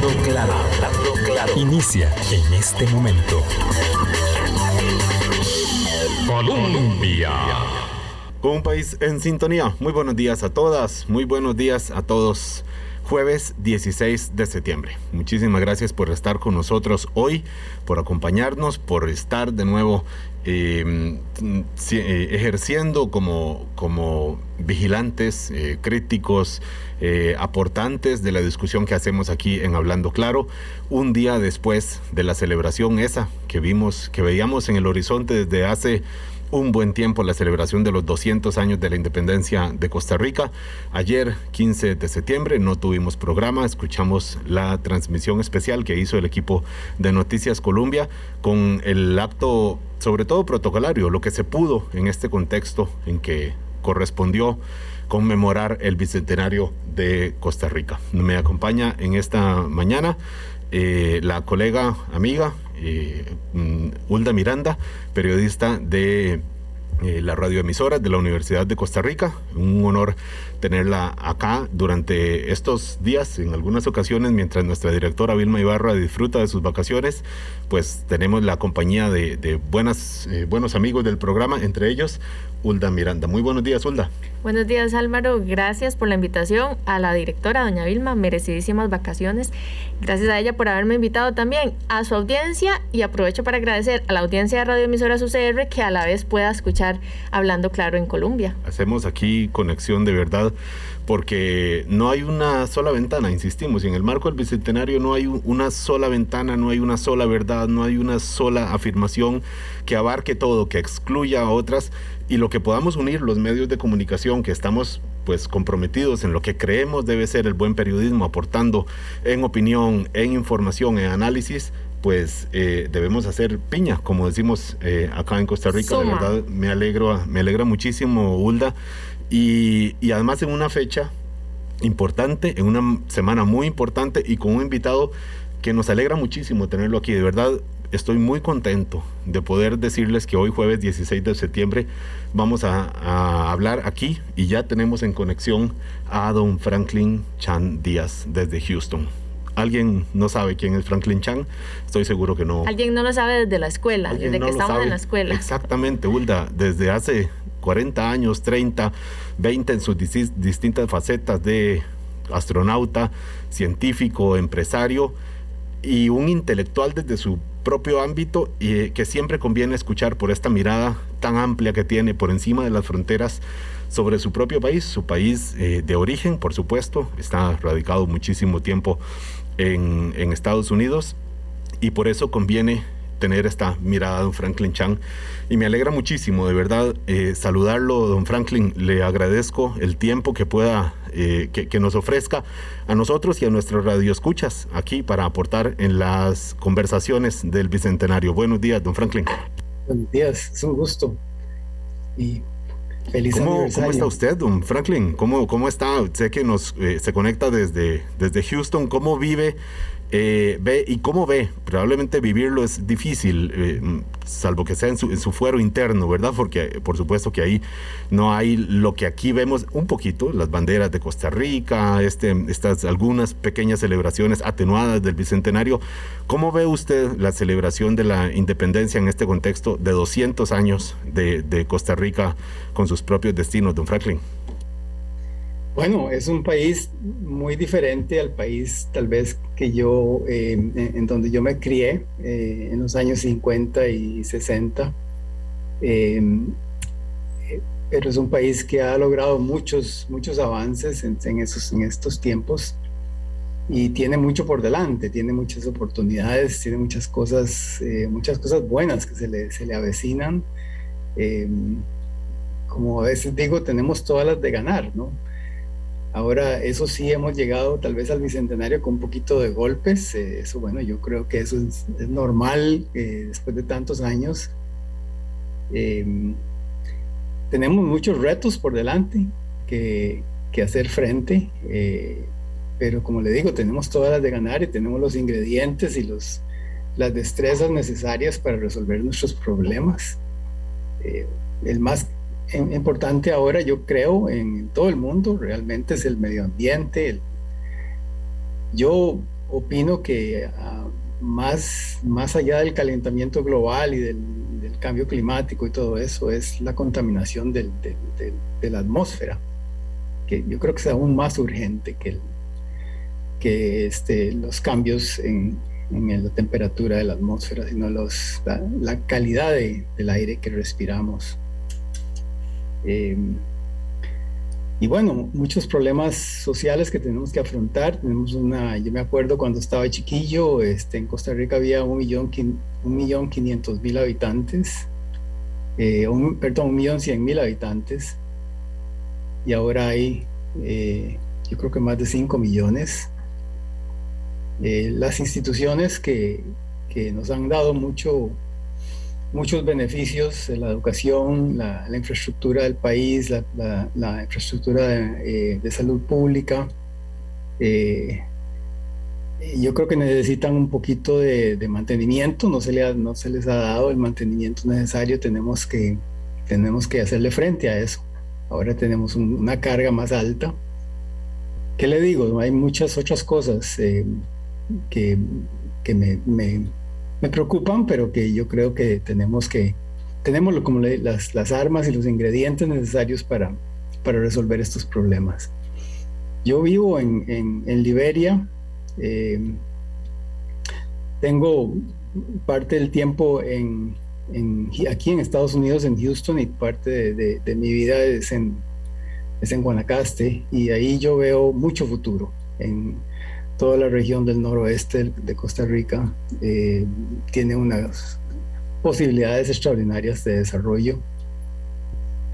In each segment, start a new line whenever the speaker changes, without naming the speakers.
Hablando claro, hablando claro. Inicia en este momento. Colombia.
Con un país en sintonía. Muy buenos días a todas, muy buenos días a todos. Jueves 16 de septiembre. Muchísimas gracias por estar con nosotros hoy, por acompañarnos, por estar de nuevo eh, eh, ejerciendo como, como vigilantes, eh, críticos, aportantes de la discusión que hacemos aquí en Hablando Claro, un día después de la celebración esa que vimos, que veíamos en el horizonte desde hace un buen tiempo la celebración de los 200 años de la independencia de Costa Rica. Ayer, 15 de septiembre, no tuvimos programa, escuchamos la transmisión especial que hizo el equipo de Noticias Colombia con el acto, sobre todo protocolario, lo que se pudo en este contexto en que correspondió conmemorar el bicentenario de Costa Rica. Me acompaña en esta mañana eh, la colega, amiga, eh, mm, Hulda Miranda, periodista de eh, la radioemisora de la Universidad de Costa Rica. Un honor tenerla acá durante estos días, en algunas ocasiones, mientras nuestra directora Vilma Ibarra disfruta de sus vacaciones, pues tenemos la compañía de, buenas, eh, buenos amigos del programa, entre ellos Hulda Miranda. Muy buenos días, Hulda.
Buenos días, Álvaro. Gracias por la invitación a la directora, doña Vilma. Merecidísimas vacaciones. Gracias a ella por haberme invitado también a su audiencia y aprovecho para agradecer a la audiencia de Radio Emisora UCR que a la vez pueda escuchar Hablando Claro en Colombia.
Hacemos aquí conexión de verdad porque no hay una sola ventana, insistimos, en el marco del Bicentenario no hay una sola ventana, no hay una sola verdad, no hay una sola afirmación que abarque todo, que excluya a otras y lo que podamos unir los medios de comunicación que estamos pues comprometidos en lo que creemos debe ser el buen periodismo, aportando en opinión, en información, en análisis, pues eh, debemos hacer piña, como decimos eh, acá en Costa Rica. De verdad me alegro, me alegra muchísimo, Hulda. Y, y además en una fecha importante, en una semana muy importante y con un invitado que nos alegra muchísimo tenerlo aquí. De verdad, estoy muy contento de poder decirles que hoy jueves 16 de septiembre vamos a, a, hablar aquí y ya tenemos en conexión a don Franklin Chan Díaz desde Houston. ¿Alguien no sabe quién es Franklin Chan? Estoy seguro que no.
Alguien no lo sabe desde la escuela, desde que estamos en la escuela.
Exactamente, Hulda, desde hace 40 años, 30, 20 en sus distintas facetas de astronauta, científico, empresario y un intelectual desde su propio ámbito y eh, que siempre conviene escuchar por esta mirada tan amplia que tiene por encima de las fronteras sobre su propio país, su país eh, de origen, por supuesto, está radicado muchísimo tiempo en, en Estados Unidos y por eso conviene tener esta mirada don Franklin Chang. Y me alegra muchísimo, de verdad, eh, saludarlo, don Franklin. Le agradezco el tiempo que pueda, eh, que, nos ofrezca a nosotros y a nuestros radioescuchas aquí para aportar en las conversaciones del Bicentenario. Buenos días, don Franklin.
Buenos días, es un gusto. Y feliz
¿Cómo, ¿Cómo está usted, don Franklin? ¿Cómo, cómo está? Sé que nos eh, se conecta desde, desde Houston. ¿Cómo vive eh, ve y cómo ve, probablemente vivirlo es difícil, eh, salvo que sea en su, fuero interno, ¿verdad? Porque por supuesto que ahí no hay lo que aquí vemos un poquito, las banderas de Costa Rica, este, estas algunas pequeñas celebraciones atenuadas del Bicentenario. ¿Cómo ve usted la celebración de la independencia en este contexto de 200 años de Costa Rica con sus propios destinos, don Franklin?
Bueno, es un país muy diferente al país tal vez que yo, eh, en, donde yo me crié eh, en los años 50 y 60. Em, pero es un país que ha logrado muchos, muchos avances en, esos, en estos tiempos y tiene mucho por delante, tiene muchas oportunidades, tiene muchas cosas, eh, muchas cosas buenas que se le, se le avecinan. Em, como a veces digo, tenemos todas las de ganar, ¿no? Ahora, eso sí, hemos llegado tal vez al bicentenario con un poquito de golpes. Eh, eso, bueno, yo creo que eso es, normal eh, después de tantos años. Em, tenemos muchos retos por delante que, que hacer frente, eh, pero como le digo, tenemos todas las de ganar y tenemos los ingredientes y los, las destrezas necesarias para resolver nuestros problemas. el más importante ahora, yo creo, en todo el mundo, realmente es el medio ambiente. yo opino que ah, más, más allá del calentamiento global y del, cambio climático y todo eso, es la contaminación de la atmósfera, que yo creo que es aún más urgente que, que este, los cambios en, en, la temperatura de la atmósfera, sino los, la, calidad del aire que respiramos. Eh, y bueno, muchos problemas sociales que tenemos que afrontar. Tenemos una, yo me acuerdo cuando estaba chiquillo, este, en Costa Rica había un millón, un millón quinientos mil habitantes, eh, perdón, un millón cien mil habitantes, y ahora hay, eh, yo creo que más de cinco millones. Las instituciones que, que nos han dado mucho, muchos beneficios, la educación, la, infraestructura del país, la, infraestructura de, eh, salud pública. Eh, yo creo que necesitan un poquito de, mantenimiento, no se, le no se les ha dado el mantenimiento necesario, tenemos que, tenemos que hacerle frente a eso. Ahora tenemos una carga más alta. ¿Qué le digo? Hay muchas otras cosas eh, que, que me me preocupan, pero que yo creo que tenemos que, tenemos como las, las armas y los ingredientes necesarios para, para resolver estos problemas. Yo vivo en, en, Liberia, em, tengo parte del tiempo en, en, aquí en Estados Unidos, en Houston, y parte de, de, mi vida es en, es en Guanacaste, y ahí yo veo mucho futuro en, toda la región del noroeste de Costa Rica eh, tiene unas posibilidades extraordinarias de desarrollo.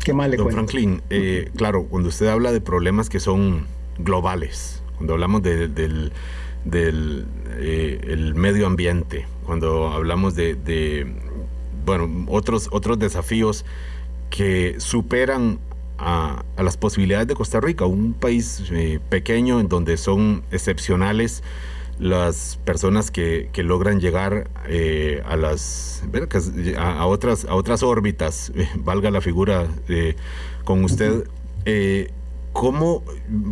¿Qué más le Don Franklin, eh, claro, cuando usted habla de problemas que son globales, cuando hablamos del, eh, el medio ambiente, cuando hablamos de, bueno, otros, otros desafíos que superan a, las posibilidades de Costa Rica, un país eh, pequeño en donde son excepcionales las personas que, logran llegar eh, a las a, otras a otras órbitas eh, valga la figura con usted. Cómo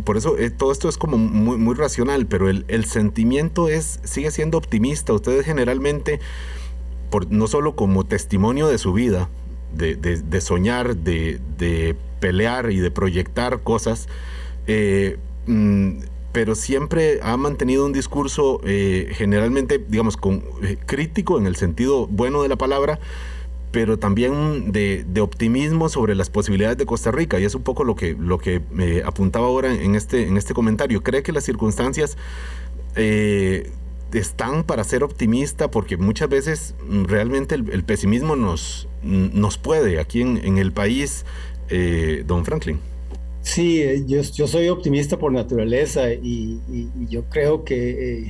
por eso todo esto es como muy, muy racional pero el, el, sentimiento es sigue siendo optimista. Ustedes generalmente por, no solo como testimonio de su vida de, de, soñar, de, de, pelear y de proyectar cosas, eh, mm, pero siempre ha mantenido un discurso eh, generalmente, digamos, con, eh, crítico en el sentido bueno de la palabra, pero también de, optimismo sobre las posibilidades de Costa Rica. Y es un poco lo que, lo que apuntaba ahora en este, en este comentario. ¿Cree que las circunstancias están para ser optimista? Porque muchas veces mm, realmente el, pesimismo nos, nos puede aquí en el país eh, don Franklin.
Sí, eh, yo, soy optimista por naturaleza y, yo creo que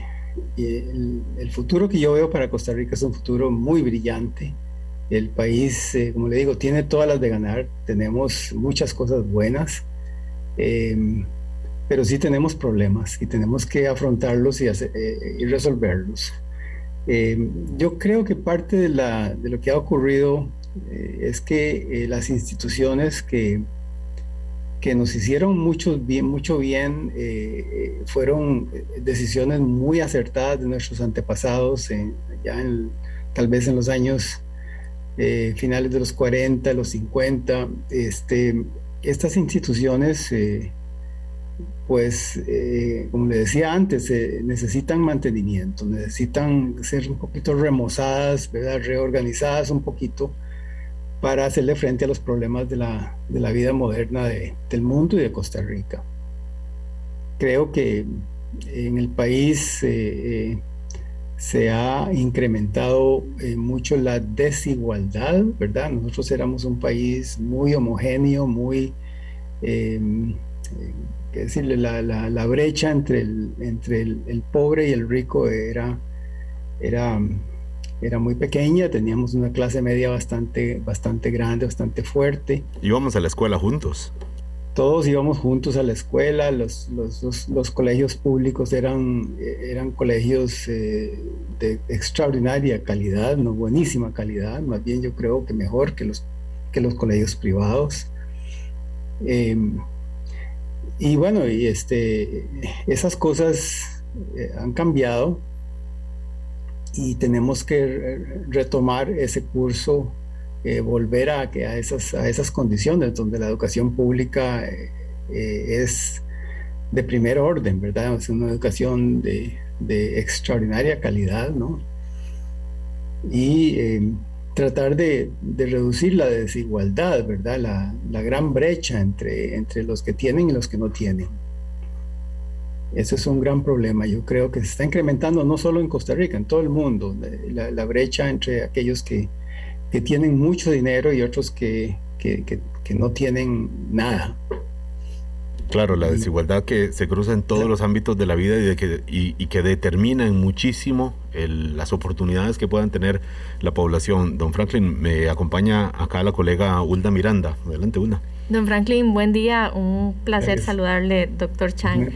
eh, el, futuro que yo veo para Costa Rica es un futuro muy brillante. El país, como le digo, tiene todas las de ganar, tenemos muchas cosas buenas, em, pero sí tenemos problemas y tenemos que afrontarlos y, y resolverlos. Em, yo creo que parte de, la, de, lo que ha ocurrido eh, es que eh, las instituciones que, que nos hicieron mucho bien, mucho bien eh, fueron decisiones muy acertadas de nuestros antepasados, ya tal vez en los años finales de los 40, los 50. Este, estas instituciones, pues, como le decía antes, necesitan mantenimiento, necesitan ser un poquito remozadas, reorganizadas un poquito para hacerle frente a los problemas de la, de la vida moderna del mundo y de Costa Rica. Creo que en el país eh, eh, se ha incrementado eh, mucho la desigualdad, ¿verdad? Nosotros éramos un país muy homogéneo, muy, qué decirle, la, brecha entre, el, entre el, pobre y el rico era, era era muy pequeña, teníamos una clase media bastante, bastante grande, bastante fuerte.
Íbamos a la escuela juntos.
Todos íbamos juntos a la escuela, los, los, los, colegios públicos eran, eran colegios eh, de extraordinaria calidad, no buenísima calidad, más bien yo creo que mejor que los, que los colegios privados. Em, y bueno, y este, esas cosas han cambiado y tenemos que retomar ese curso, volver a, a, esas, a esas condiciones donde la educación pública es de primer orden, ¿verdad? Es una educación de, de extraordinaria calidad, ¿no? Y eh, tratar de, de, reducir la desigualdad, ¿verdad? La, la, gran brecha entre, entre los que tienen y los que no tienen. Eso es un gran problema. Yo creo que se está incrementando no solo en Costa Rica, en todo el mundo, la, la brecha entre aquellos que, que, tienen mucho dinero y otros que, que, que no tienen nada.
Claro, la desigualdad que se cruza en todos los ámbitos de la vida y, de que, y, que determina muchísimo las oportunidades que puedan tener la población. Don Franklin, me acompaña acá la colega Hulda Miranda. Adelante, Hulda.
Don Franklin, buen día. Un placer saludarle, doctor Chang.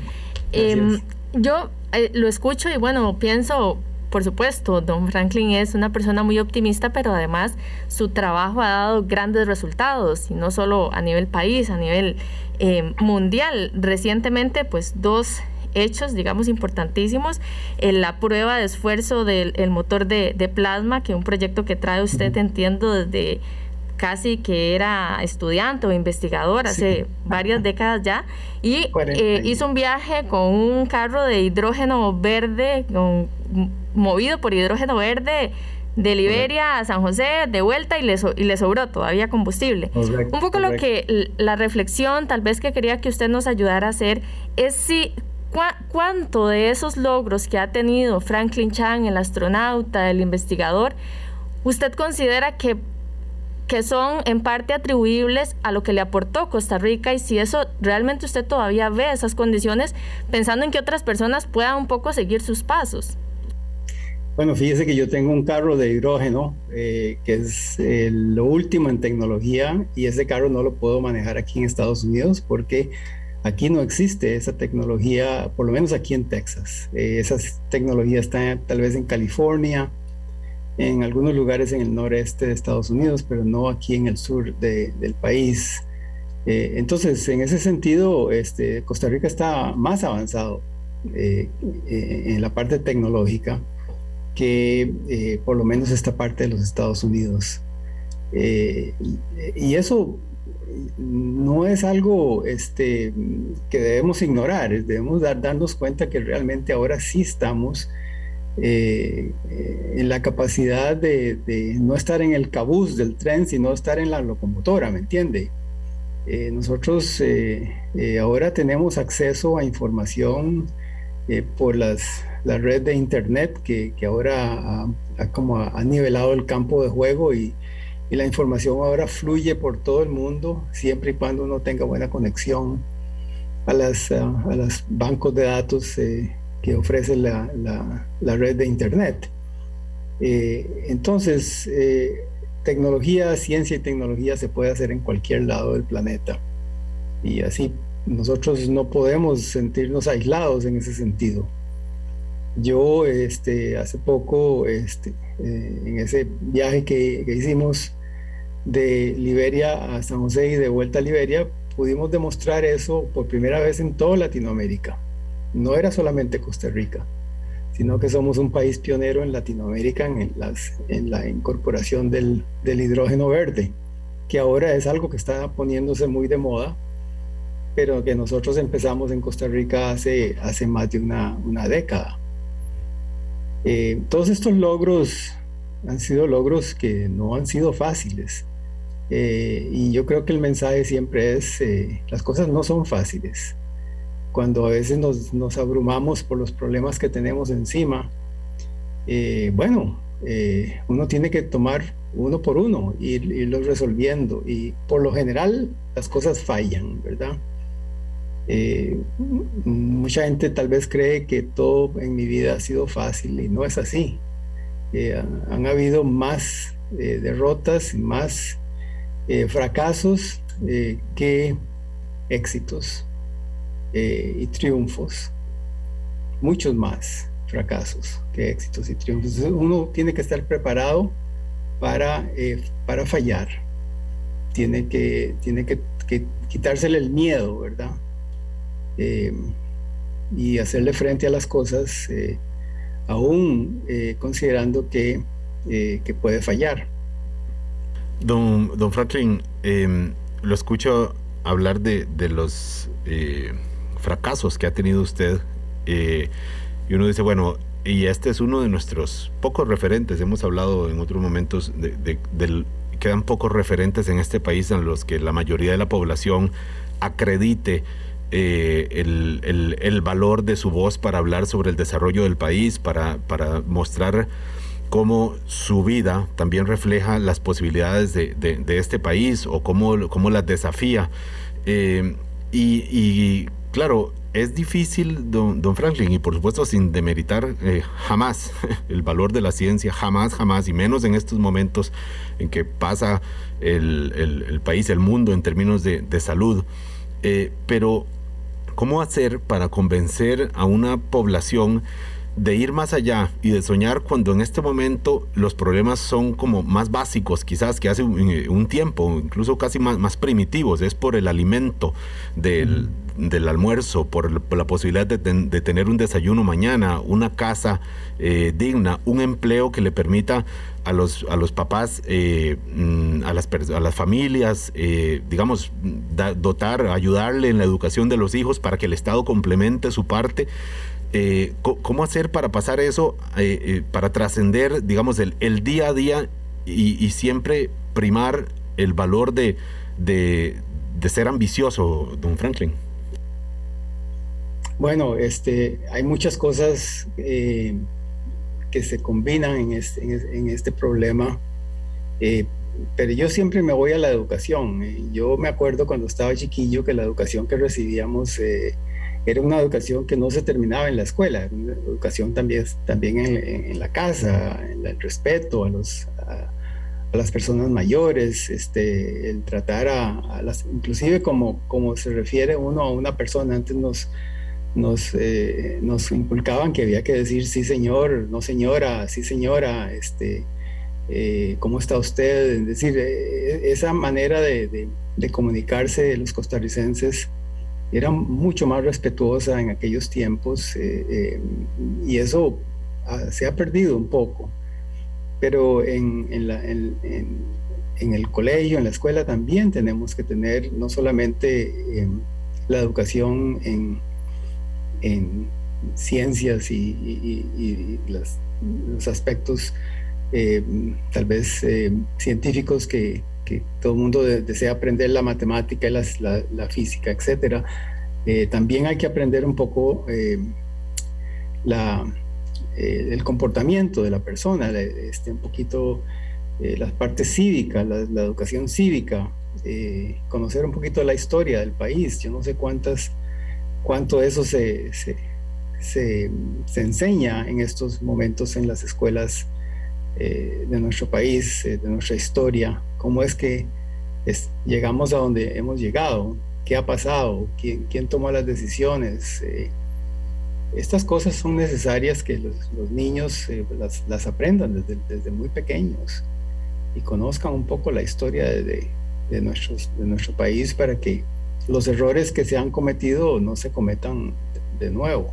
Em, yo eh, lo escucho y bueno, pienso, por supuesto, don Franklin es una persona muy optimista, pero además su trabajo ha dado grandes resultados, y no solo a nivel país, a nivel eh, mundial. Recientemente, pues dos hechos, digamos, importantísimos. en la prueba de esfuerzo del motor de, plasma, que es un proyecto que trae usted, entiendo, desde casi que era estudiante o investigador hace varias décadas ya, y eh, hizo un viaje con un carro de hidrógeno verde, movido por hidrógeno verde de Liberia a San José, de vuelta y le, y le sobró todavía combustible. Un poco lo que la reflexión tal vez que quería que usted nos ayudara a hacer es si cuánto de esos logros que ha tenido Franklin Chang, el astronauta, el investigador, usted considera que que son en parte atribuibles a lo que le aportó Costa Rica y si eso realmente usted todavía ve esas condiciones pensando en que otras personas puedan un poco seguir sus pasos.
Bueno, fíjese que yo tengo un carro de hidrógeno, eh, que es eh, lo último en tecnología, y ese carro no lo puedo manejar aquí en Estados Unidos porque aquí no existe esa tecnología, por lo menos aquí en Texas. Eh, esa tecnología está tal vez en California, en algunos lugares en el noreste de Estados Unidos, pero no aquí en el sur del país. entonces, en ese sentido, este, Costa Rica está más avanzado en la parte tecnológica que eh, por lo menos esta parte de los Estados Unidos. Eh, y, eso no es algo este, que debemos ignorar, debemos dar, darnos cuenta que realmente ahora sí estamos eh, en la capacidad de, no estar en el cabuz del tren, sino estar en la locomotora, ¿me entiende? nosotros ahora tenemos acceso a información por las la red de internet que, que ahora ha, como ha nivelado el campo de juego y, y, la información ahora fluye por todo el mundo siempre y cuando uno tenga buena conexión a las a, los bancos de datos eh, que ofrece la, la, red de internet. Eh, entonces, eh, tecnología, ciencia y tecnología se puede hacer en cualquier lado del planeta. Y así nosotros no podemos sentirnos aislados en ese sentido. Yo este, hace poco, este, eh, en ese viaje que, hicimos de Liberia a San José y de vuelta a Liberia, pudimos demostrar eso por primera vez en toda Latinoamérica. No era solamente Costa Rica, sino que somos un país pionero en Latinoamérica en, la incorporación del, hidrógeno verde, que ahora es algo que está poniéndose muy de moda, pero que nosotros empezamos en Costa Rica hace, más de una, una década. Eh, todos estos logros han sido logros que no han sido fáciles. Eh, y yo creo que el mensaje siempre es, eh, las cosas no son fáciles. Cuando a veces nos, abrumamos por los problemas que tenemos encima, bueno, uno tiene que tomar uno por uno y irlos resolviendo. Y por lo general las cosas fallan, ¿verdad? Eh, mucha gente tal vez cree que todo en mi vida ha sido fácil y no es así. Eh, han habido más eh, derrotas más fracasos que éxitos y triunfos. Muchos más fracasos que éxitos y triunfos. uno tiene que estar preparado para, para fallar. Tiene que, tiene que, que quitársele el miedo, ¿verdad? Eh, y hacerle frente a las cosas, aún considerando que, que, puede fallar.
Don, don Franklin, lo escucho hablar de, de los fracasos que ha tenido usted y uno dice, bueno, y este es uno de nuestros pocos referentes. Hemos hablado en otros momentos de, quedan pocos referentes en este país en los que la mayoría de la población acredite eh, el, valor de su voz para hablar sobre el desarrollo del país, para, para mostrar cómo su vida también refleja las posibilidades de, este país o cómo, cómo las desafía. Eh, y, claro, es difícil, don, Franklin, y por supuesto sin demeritar eh, jamás el valor de la ciencia, jamás, jamás, y menos en estos momentos en que pasa el, país, el mundo en términos de, salud. Eh, pero, ¿cómo hacer para convencer a una población de ir más allá y de soñar cuando en este momento los problemas son como más básicos, quizás que hace un, tiempo, incluso casi más, más primitivos, es por el alimento del del almuerzo, por, la posibilidad de, tener un desayuno mañana, una casa eh, digna, un empleo que le permita a los, a los papás, eh, mm, a, las, a las familias, eh, digamos, dotar, ayudarle en la educación de los hijos para que el Estado complemente su parte. ¿Cómo hacer para pasar eso, para trascender, digamos, el, el, día a día y, siempre primar el valor de, de ser ambicioso, don Franklin?
Bueno, este, hay muchas cosas eh, que se combinan en este, en, este problema, eh, pero yo siempre me voy a la educación. Eh, yo me acuerdo cuando estaba chiquillo que la educación que recibíamos era una educación que no se terminaba en la escuela, una educación también, también en, la casa, en el respeto a, los, a, las personas mayores, este, el tratar a, las, inclusive como, como se refiere uno a una persona, antes nos nos, eh, nos inculcaban que había que decir sí señor, no señora, sí señora, este, eh, ¿cómo está usted? Decir, eh, esa manera de, de, comunicarse de los costarricenses era mucho más respetuosa en aquellos tiempos y eso se ha perdido un poco. Pero en, en, la, en, en, el colegio, en la escuela también tenemos que tener no solamente la educación en en ciencias y, los aspectos eh, tal vez eh, científicos que, todo el mundo desea aprender, la matemática y la, física, etc. Eh, también hay que aprender un poco la, el comportamiento de la persona, este, un poquito las partes cívicas, la, educación cívica, conocer un poquito la historia del país. Yo no sé cuántas cuánto eso se, se, enseña en estos momentos en las escuelas eh, de nuestro país, eh, de nuestra historia, cómo es que llegamos a donde hemos llegado, qué ha pasado, quién, tomó las decisiones. Eh, estas cosas son necesarias que los, niños las, aprendan desde, muy pequeños y conozcan un poco la historia de, de, nuestros, de nuestro país para que los errores que se han cometido no se cometan de nuevo.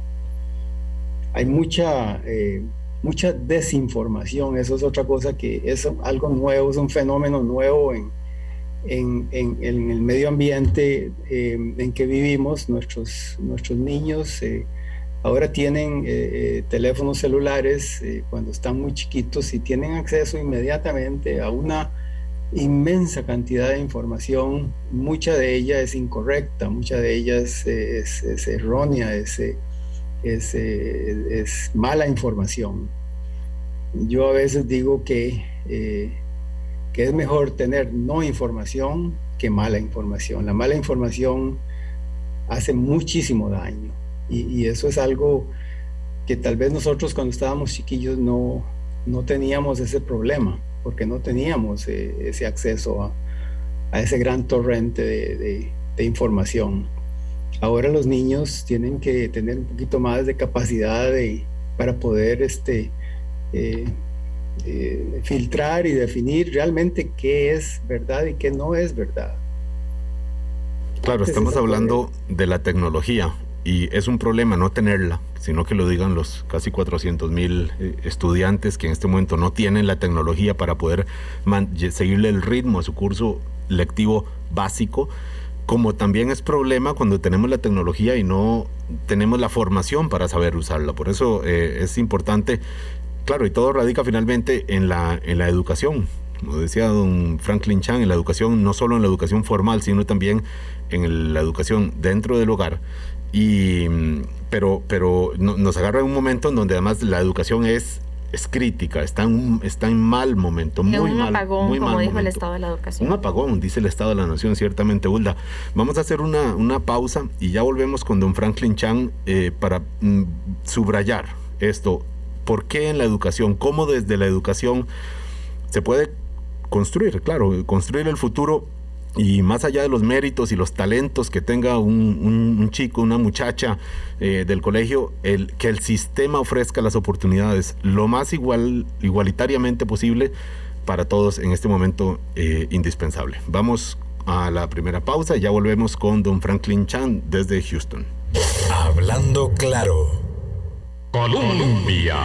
Hay mucha, eh, mucha desinformación, eso es otra cosa que es algo nuevo, es un fenómeno nuevo en, en, el medio ambiente eh, en que vivimos. Nuestros, nuestros niños eh, ahora tienen teléfonos celulares cuando están muy chiquitos y tienen acceso inmediatamente a una inmensa cantidad de información, mucha de ella es incorrecta, mucha de ella es, errónea, es, es, mala información. Yo a veces digo que, eh, que es mejor tener no información que mala información. La mala información hace muchísimo daño y, y eso es algo que tal vez nosotros cuando estábamos chiquillos no, no teníamos ese problema porque no teníamos eh, ese acceso a, ese gran torrente de, información. Ahora los niños tienen que tener un poquito más de capacidad para poder este, eh, eh, filtrar y definir realmente qué es verdad y qué no es verdad.
Claro, estamos hablando de la tecnología y es un problema no tenerla, sino que lo digan los casi 400 mil eh, estudiantes que en este momento no tienen la tecnología para poder seguirle el ritmo a su curso lectivo básico, como también es problema cuando tenemos la tecnología y no tenemos la formación para saber usarla. Por eso eh, es importante, claro, y todo radica finalmente en la, en la educación. Como decía don Franklin Chan, en la educación, no solo en la educación formal, sino también en la educación dentro del hogar. Y, pero pero nos agarra en un momento en donde además la educación es es crítica, está en, está en mal momento, muy
un
mal,
apagón,
muy
como dijo el Estado de la Educación.
Un apagón, dice el Estado de la Nación, ciertamente, Hulda. Vamos a hacer una, una pausa y ya volvemos con don Franklin Chan eh, para mm, subrayar esto. ¿Por qué en la educación? ¿Cómo desde la educación se puede construir, claro, construir el futuro y más allá de los méritos y los talentos que tenga un, chico, una muchacha eh, del colegio, el, que el sistema ofrezca las oportunidades lo más igual, igualitariamente posible para todos en este momento eh, indispensable. Vamos a la primera pausa y ya volvemos con don Franklin Chan desde Houston.
Hablando claro. Colombia.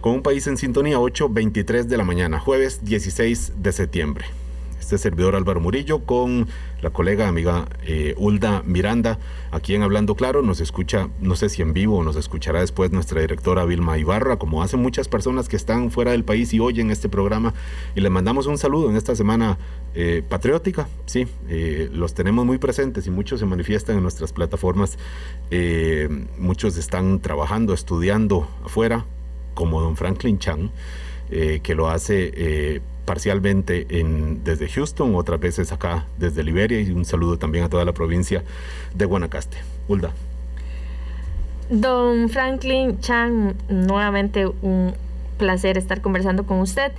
Con un país en sintonía 8.23 de la mañana, jueves 16 de septiembre este servidor Álvaro Murillo con la colega amiga eh, Hulda Miranda, aquí en Hablando Claro. Nos escucha, no sé si en vivo o nos escuchará después nuestra directora Vilma Ibarra, como hacen muchas personas que están fuera del país y oyen este programa. Y le mandamos un saludo en esta semana eh, patriótica. Sí, eh, los tenemos muy presentes y muchos se manifiestan en nuestras plataformas. muchos están trabajando, estudiando afuera, como don Franklin Chan, que lo hace parcialmente en, desde Houston, otras veces acá desde Liberia y un saludo también a toda la provincia de Guanacaste. Hulda.
Don Franklin Chan, nuevamente un placer estar conversando con usted.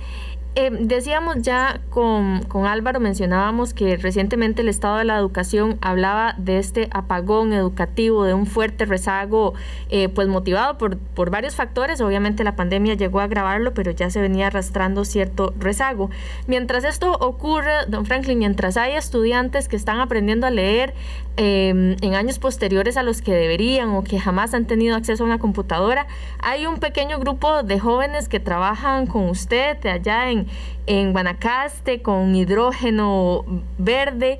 Eh, decíamos ya con, Álvaro, mencionábamos que recientemente el Estado de la Educación hablaba de este apagón educativo, de un fuerte rezago, eh, pues motivado por, por varios factores. Obviamente la pandemia llegó a agravarlo, pero ya se venía arrastrando cierto rezago. Mientras esto ocurre, don Franklin, mientras hay estudiantes que están aprendiendo a leer em, en años posteriores a los que deberían o que jamás han tenido acceso a una computadora, hay un pequeño grupo de jóvenes que trabajan con usted allá en en, Guanacaste con hidrógeno verde.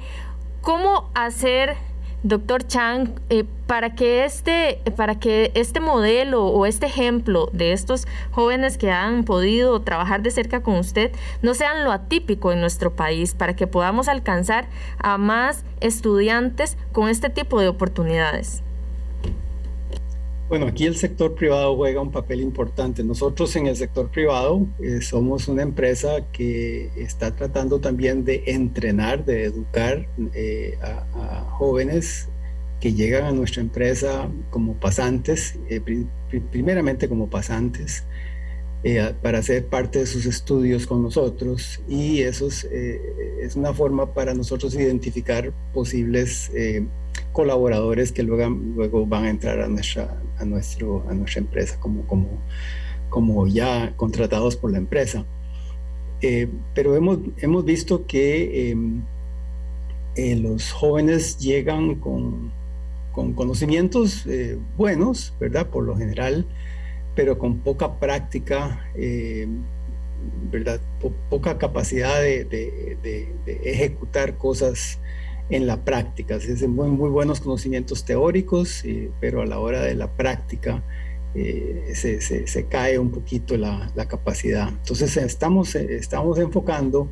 ¿Cómo hacer doctor Chang, eh, para, que este, para que este modelo o este ejemplo de estos jóvenes que han podido trabajar de cerca con usted no sean lo atípico en nuestro país, para que podamos alcanzar a más estudiantes con este tipo de oportunidades?
Bueno, aquí el sector privado juega un papel importante. Nosotros en el sector privado eh, somos una empresa que está tratando también de entrenar, de educar eh, a, jóvenes que llegan a nuestra empresa como pasantes, eh, primeramente como pasantes, para ser parte de sus estudios con nosotros. Y eso es, es una forma para nosotros identificar posibles colaboradores que luego, luego van a entrar a nuestra, a nuestro, a nuestra empresa como, como, como ya contratados por la empresa. Eh, pero hemos, hemos visto que em, eh, los jóvenes llegan con, con conocimientos eh, buenos, ¿verdad? Por lo general, pero con poca práctica, ¿verdad? poca capacidad de, ejecutar cosas en la práctica. Es muy, muy buenos conocimientos teóricos, eh, pero a la hora de la práctica eh, se, se, cae un poquito la, la, capacidad. Entonces estamos, estamos enfocando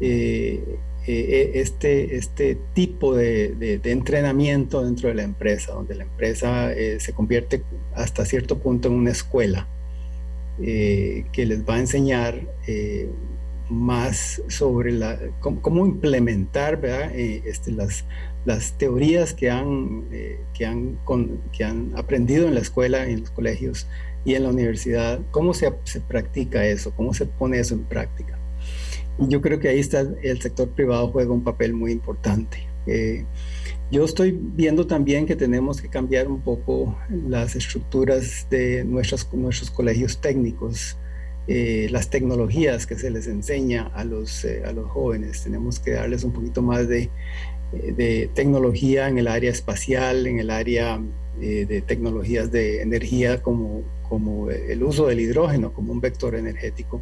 eh, este, este tipo de, de, entrenamiento dentro de la empresa, donde la empresa se convierte hasta cierto punto en una escuela que les va a enseñar más sobre la, cómo, implementar eh, este, las, las teorías que han, eh, que, han que han aprendido en la escuela, en los colegios y en la universidad, cómo se, se practica eso, cómo se pone eso en práctica. Yo creo que ahí está el sector privado juega un papel muy importante. Eh, yo estoy viendo también que tenemos que cambiar un poco las estructuras de nuestros, nuestros colegios técnicos eh, las tecnologías que se les enseña a los, eh, a los jóvenes. Tenemos que darles un poquito más de de tecnología en el área espacial, en el área de tecnologías de energía como, como el uso del hidrógeno como un vector energético.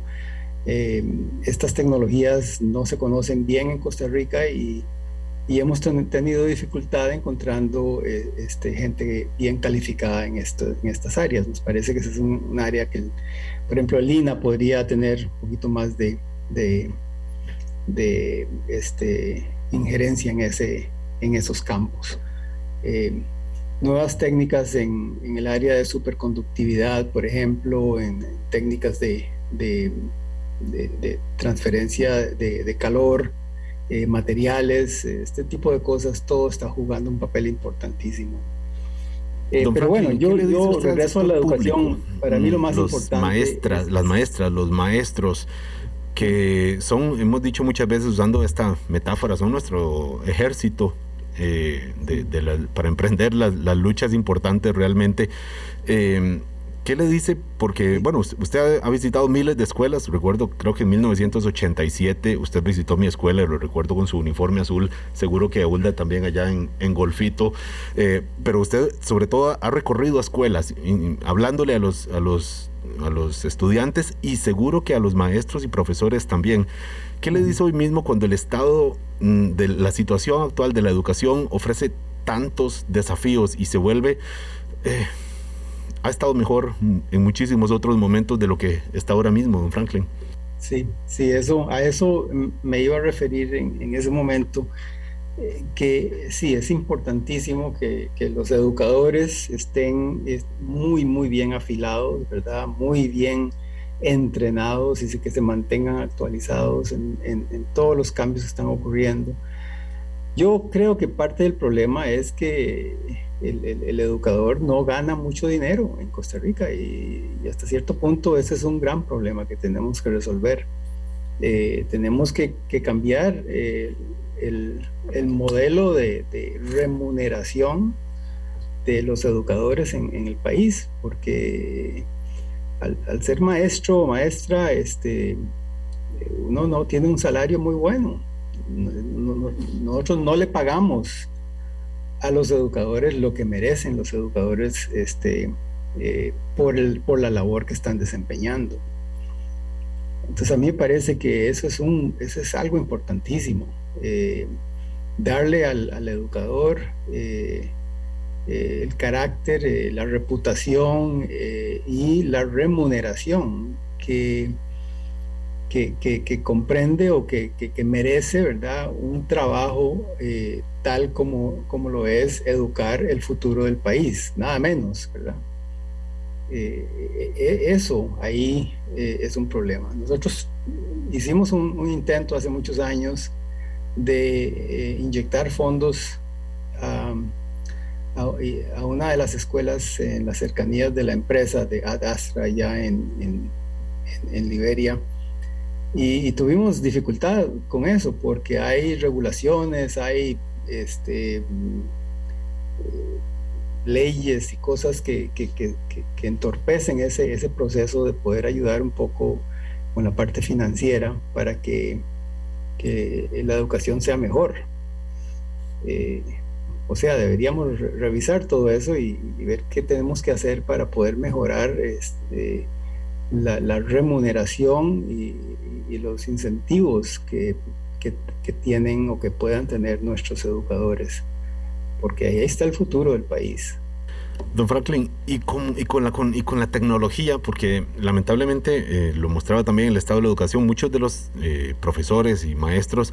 estas tecnologías no se conocen bien en Costa Rica y y hemos tenido dificultad encontrando eh, este, gente bien calificada en, esto, en estas áreas. Nos parece que ese es un, área que, por ejemplo, el INA podría tener un poquito más de, de, de este, injerencia en, ese, en esos campos. Eh, nuevas técnicas en, en, el área de superconductividad, por ejemplo, en técnicas de, de, de transferencia de, calor, eh, materiales, este tipo de cosas, todo está jugando un papel importantísimo. Eh, pero bueno, yo, yo regreso a la educación. Para mí lo más
los
importante.
Maestras, las maestras, los maestros, que son, hemos dicho muchas veces usando esta metáfora, son nuestro ejército eh, para emprender las, las, luchas importantes realmente. ¿Qué le dice? Porque, bueno, usted ha visitado miles de escuelas, recuerdo, creo que en 1987 usted visitó mi escuela, lo recuerdo con su uniforme azul, seguro que Ulda también allá en, Golfito, eh, pero usted sobre todo ha recorrido escuelas, hablándole a los, a, los, a los estudiantes y seguro que a los maestros y profesores también. ¿Qué le dice hoy mismo cuando el estado mm, de la situación actual de la educación ofrece tantos desafíos y se vuelve... Eh, ha estado mejor en muchísimos otros momentos de lo que está ahora mismo, don Franklin.
Sí, sí, eso, a eso me iba a referir en, ese momento, eh, que sí, es importantísimo que, los educadores estén muy, muy bien afilados, ¿verdad? Muy bien entrenados y que se mantengan actualizados en, en todos los cambios que están ocurriendo. Yo creo que parte del problema es que el, educador no gana mucho dinero en Costa Rica y, hasta cierto punto ese es un gran problema que tenemos que resolver. Eh, tenemos que, cambiar eh, el, modelo de, remuneración de los educadores en, el país, porque al, ser maestro o maestra, este, uno no tiene un salario muy bueno. nosotros no le pagamos a los educadores lo que merecen los educadores este, eh, por, el, por la labor que están desempeñando. Entonces a mí me parece que eso es, un, eso es algo importantísimo, eh, darle al, educador eh, el carácter, la reputación y la remuneración que que, comprende o que, merece, ¿verdad? Un trabajo eh, tal como, como lo es educar el futuro del país, nada menos, ¿verdad? Eh, eh, eso ahí es un problema. Nosotros hicimos un, intento hace muchos años de inyectar fondos a, una de las escuelas en las cercanías de la empresa de Ad Astra, allá en, en Liberia y, tuvimos dificultad con eso porque hay regulaciones, hay este, mm, leyes y cosas que, entorpecen ese, ese proceso de poder ayudar un poco con la parte financiera para que, la educación sea mejor. Eh, o sea, deberíamos revisar todo eso y, y, ver qué tenemos que hacer para poder mejorar este, la, remuneración y, los incentivos que, tienen o que puedan tener nuestros educadores, porque ahí está el futuro del país.
Don Franklin, y con, y con, la, con, y con la tecnología, porque lamentablemente eh, lo mostraba también el estado de la educación, muchos de los eh, profesores y maestros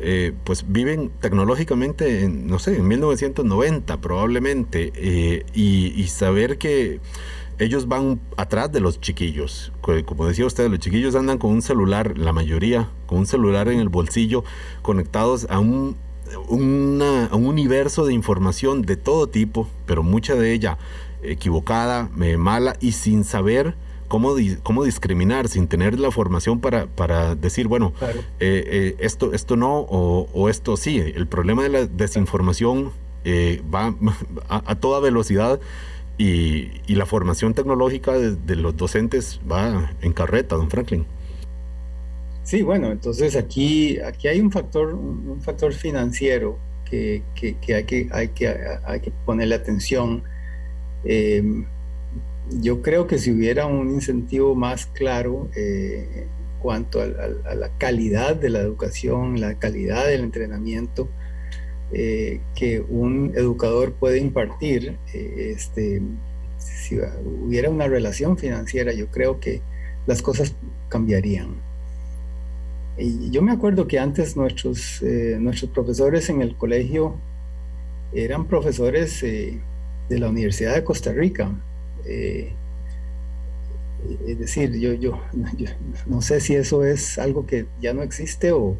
eh, pues viven tecnológicamente, en, no sé, en 1990 probablemente, y, y saber que ellos van atrás de los chiquillos. Como decía usted, los chiquillos andan con un celular, la mayoría, con un celular en el bolsillo, conectados a un, un universo de información de todo tipo, pero mucha de ella equivocada, mala y sin saber cómo, cómo discriminar, sin tener la formación para, para decir, bueno, eh, eh, esto, esto no o, esto sí. El problema de la desinformación eh, va a toda velocidad y, la formación tecnológica de, los docentes va en carreta, don Franklin.
Sí, bueno, entonces aquí, aquí hay un factor, un factor financiero que, hay, que, hay, que hay que ponerle atención. Em, yo creo que si hubiera un incentivo más claro eh, en cuanto a, la calidad de la educación, la calidad del entrenamiento eh, que un educador puede impartir, eh, este, si hubiera una relación financiera, yo creo que las cosas cambiarían. Y yo me acuerdo que antes nuestros, nuestros profesores en el colegio eran profesores de la Universidad de Costa Rica. Eh, es decir, yo, yo, no sé si eso es algo que ya no existe o,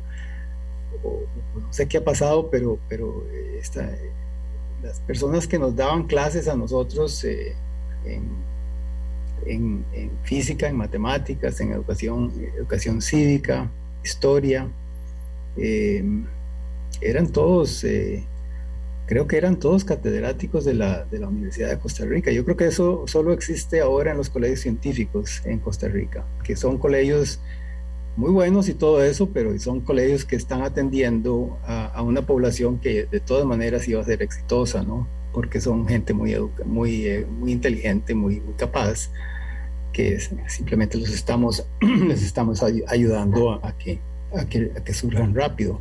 no sé qué ha pasado, pero, pero eh, las personas que nos daban clases a nosotros eh, en, física, en matemáticas, en educación, educación cívica, historia, eran todos creo que eran todos catedráticos de la, de la Universidad de Costa Rica. Yo creo que eso solo existe ahora en los colegios científicos en Costa Rica, que son colegios muy buenos y todo eso, pero son colegios que están atendiendo a, una población que de todas maneras iba a ser exitosa, ¿no? Porque son gente muy, muy, eh, muy inteligente, muy, muy capaz, que simplemente los estamos, les estamos ayudando a que, a que, a surjan rápido.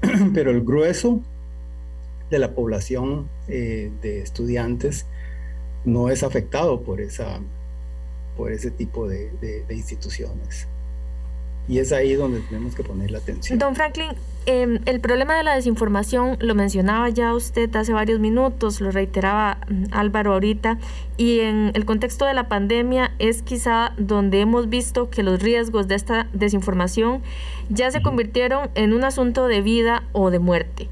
Pero el grueso de la población eh, de estudiantes no es afectado por, esa, por ese tipo de, instituciones. Y es ahí donde tenemos que poner la atención.
Don Franklin, em, el problema de la desinformación lo mencionaba ya usted hace varios minutos, lo reiteraba mm, Álvaro ahorita, y en el contexto de la pandemia es quizá donde hemos visto que los riesgos de esta desinformación ya se convirtieron en un asunto de vida o de muerte.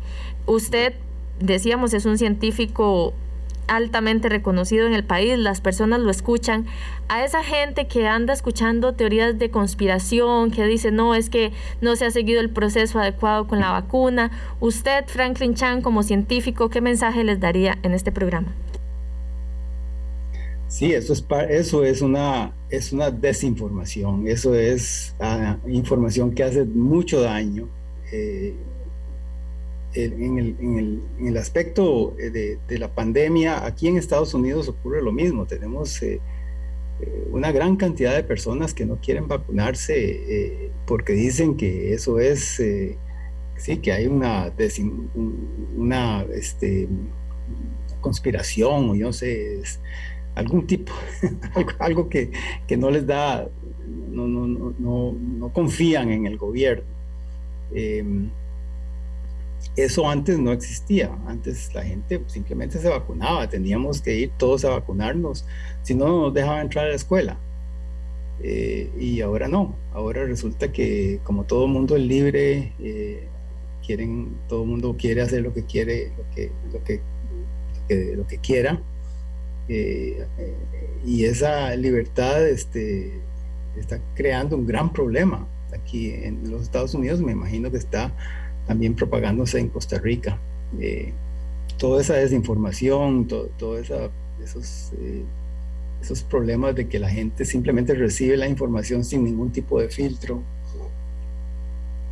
Usted decíamos, es un científico altamente reconocido en el país, las personas lo escuchan, a esa gente que anda escuchando teorías de conspiración, que dice, no, es que no se ha seguido el proceso adecuado con la vacuna, usted, Franklin Chan, como científico, ¿qué mensaje les daría en este programa?
Sí, eso es, eso es, una, es una desinformación, eso es ah, información que hace mucho daño. Eh, en el, en, el, en el, aspecto eh, de, de, la pandemia, aquí en Estados Unidos ocurre lo mismo. Tenemos eh, eh, una gran cantidad de personas que no quieren vacunarse porque dicen que eso es, sí, que hay una, una este, conspiración o yo no sé, algún tipo, algo, que, que, no les da, no, no, no, no confían en el gobierno. Eso antes no existía. Antes la gente simplemente se vacunaba. Teníamos que ir todos a vacunarnos. Si no, no nos dejaban entrar a la escuela. Eh, y ahora no. Ahora resulta que como todo mundo es libre, eh, quieren, todo mundo quiere hacer lo que quiere, lo que, lo que, lo que, quiera. Eh, y esa libertad este, está creando un gran problema. Aquí en los Estados Unidos me imagino que está también propagándose en Costa Rica. Eh, toda esa desinformación, todos esos, eh, esos problemas de que la gente simplemente recibe la información sin ningún tipo de filtro.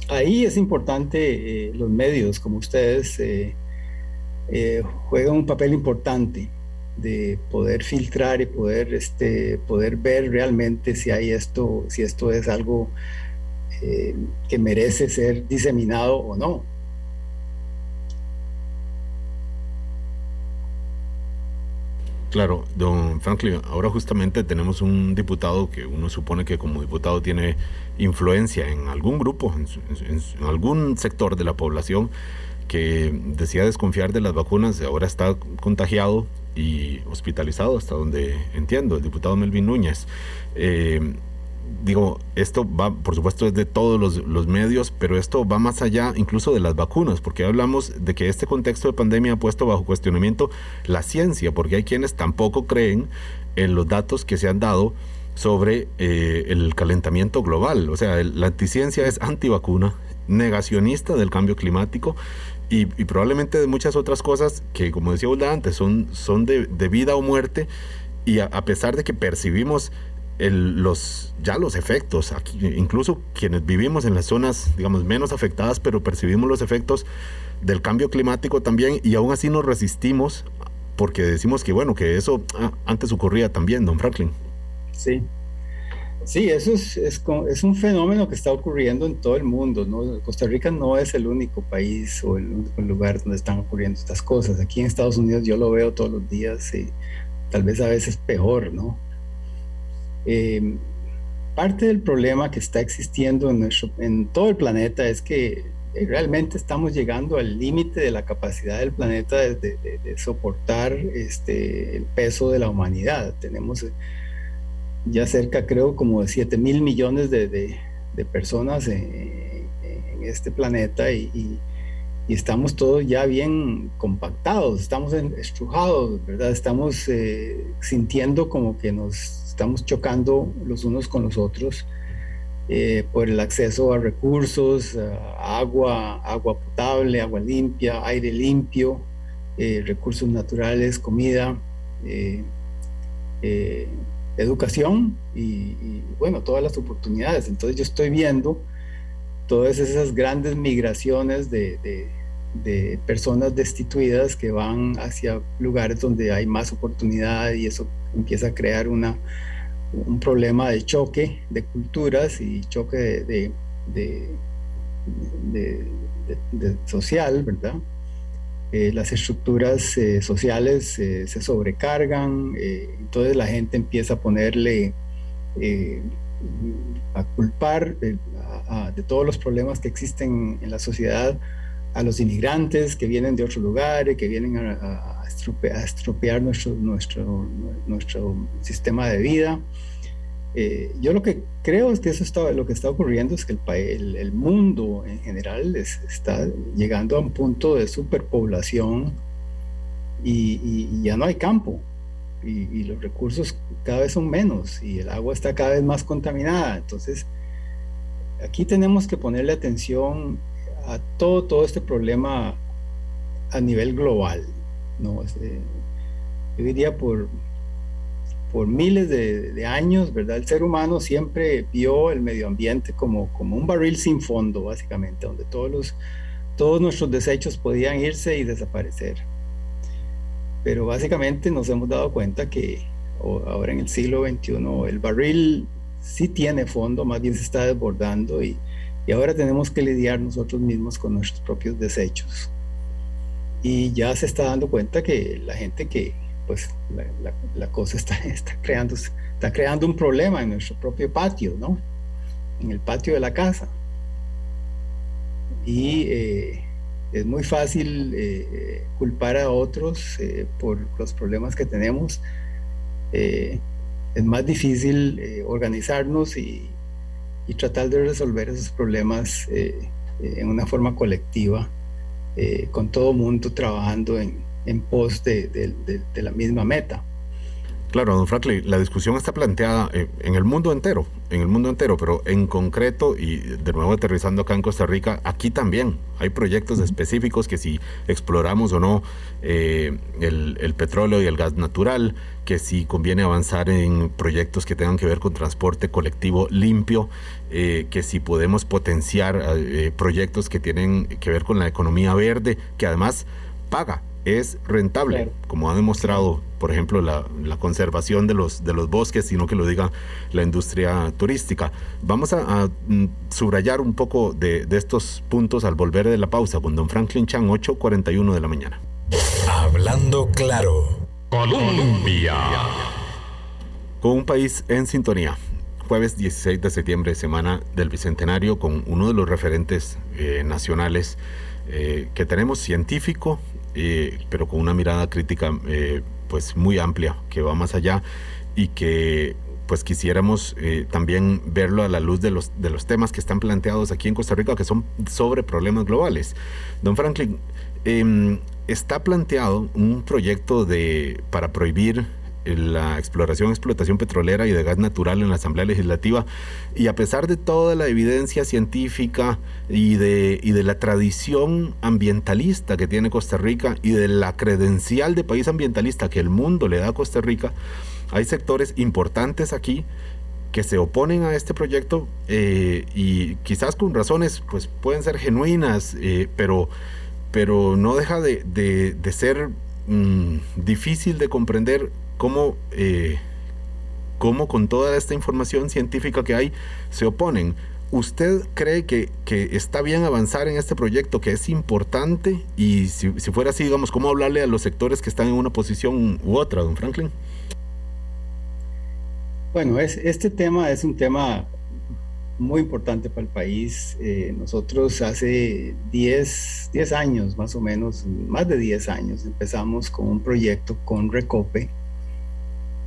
Ahí es importante eh, los medios como ustedes juegan un papel importante de poder filtrar y poder, este, poder ver realmente si hay esto, si esto es algo eh, que merece ser diseminado o no.
Claro, don Franklin, ahora justamente tenemos un diputado que uno supone que como diputado tiene influencia en algún grupo, en, algún sector de la población que decía desconfiar de las vacunas, ahora está contagiado y hospitalizado, hasta donde entiendo, el diputado Melvin Núñez. Eh, digo, esto va, por supuesto, es de todos los, medios, pero esto va más allá incluso de las vacunas, porque hablamos de que este contexto de pandemia ha puesto bajo cuestionamiento la ciencia, porque hay quienes tampoco creen en los datos que se han dado sobre eh, el calentamiento global. O sea, la anticiencia es antivacuna, negacionista del cambio climático y, probablemente de muchas otras cosas que, como decía Ulda antes, son, son de, vida o muerte. Y a pesar de que percibimos los, ya los efectos, aquí, incluso quienes vivimos en las zonas, digamos, menos afectadas, pero percibimos los efectos, del cambio climático también y aún así nos resistimos porque decimos que bueno, que eso ah, antes ocurría también, don Franklin.
Sí, Sí, eso es, es, un fenómeno que está ocurriendo en todo el mundo. ¿no? Costa Rica no es el único país o el único lugar donde están ocurriendo estas cosas. Aquí en Estados Unidos yo lo veo todos los días y tal vez a veces peor. ¿no? Eh, parte del problema que está existiendo en, todo el planeta es que eh, realmente estamos llegando al límite de la capacidad del planeta de, soportar este, el peso de la humanidad. Tenemos ya cerca, creo, como de 7 mil millones de, personas en, este planeta y, estamos todos ya bien compactados, estamos estrujados, ¿verdad? Estamos eh, sintiendo como que nos estamos chocando los unos con los otros eh, por el acceso a recursos, agua, agua potable, agua limpia, aire limpio, eh, recursos naturales, comida educación y, bueno, todas las oportunidades. Entonces yo estoy viendo todas esas grandes migraciones de, personas destituidas que van hacia lugares donde hay más oportunidad y eso empieza a crear una, un problema de choque de culturas y choque de, de social, ¿verdad? Eh, las estructuras eh, sociales eh, se sobrecargan, entonces la gente empieza a ponerle, a culpar de, todos los problemas que existen en la sociedad a los inmigrantes que vienen de otros lugares, que vienen a, estropear, nuestro, nuestro, nuestro sistema de vida. Eh, yo lo que creo es que eso está, lo que está ocurriendo es que el, el, mundo en general está llegando a un punto de superpoblación y, ya no hay campo y, los recursos cada vez son menos y el agua está cada vez más contaminada. Entonces, aquí tenemos que ponerle atención a todo, todo este problema a nivel global. ¿no? Este, yo diría por, por miles de, años, ¿verdad? El ser humano siempre vio el medio ambiente como, como un barril sin fondo, básicamente, donde todos, los, todos nuestros desechos podían irse y desaparecer. Pero básicamente nos hemos dado cuenta que ahora en el siglo XXI el barril sí tiene fondo, más bien se está desbordando y, y ahora tenemos que lidiar nosotros mismos con nuestros propios desechos. Y ya se está dando cuenta que la gente que, pues la, cosa está, está, creando, está creando un problema en nuestro propio patio, ¿no? En el patio de la casa. Y eh, es muy fácil eh, culpar a otros eh, por los problemas que tenemos. es más difícil organizarnos y, y, tratar de resolver esos problemas en una forma colectiva, con todo mundo trabajando en, en pos de, la misma meta.
Claro, don Franklin, la discusión está planteada eh, en el mundo entero, en el mundo entero, pero en concreto, y de nuevo aterrizando acá en Costa Rica, aquí también hay proyectos específicos que si exploramos o no eh, el, petróleo y el gas natural, que si conviene avanzar en proyectos que tengan que ver con transporte colectivo limpio, eh, que si podemos potenciar proyectos que tienen que ver con la economía verde, que además paga es rentable, como ha demostrado, por ejemplo, la, conservación de los, de los bosques, sino que lo diga la industria turística. Vamos a, mm, subrayar un poco de, estos puntos al volver de la pausa con don Franklin Chan, 8.41 de la mañana.
Hablando claro. Colombia.
Con un país en sintonía. Jueves 16 de septiembre, semana del Bicentenario, con uno de los referentes eh, nacionales eh, que tenemos, científico, eh, pero con una mirada crítica eh, pues muy amplia, que va más allá y que pues quisiéramos eh, también verlo a la luz de los, de los temas que están planteados aquí en Costa Rica, que son sobre problemas globales. Don Franklin, em, está planteado un proyecto de, para prohibir la exploración, explotación petrolera y de gas natural en la Asamblea Legislativa. Y a pesar de toda la evidencia científica y de, y de la tradición ambientalista que tiene Costa Rica y de la credencial de país ambientalista que el mundo le da a Costa Rica, hay sectores importantes aquí que se oponen a este proyecto eh, y quizás con razones pues pueden ser genuinas, eh, pero pero no deja de, ser mm, difícil de comprender cómo, eh, cómo con toda esta información científica que hay se oponen. ¿Usted cree que, está bien avanzar en este proyecto, que es importante? Y si, si, fuera así, digamos, ¿cómo hablarle a los sectores que están en una posición u otra, don Franklin?
Bueno, es, este tema es un tema muy importante para el país. Eh, nosotros hace 10, 10 años, más o menos, más de 10 años, empezamos con un proyecto con Recope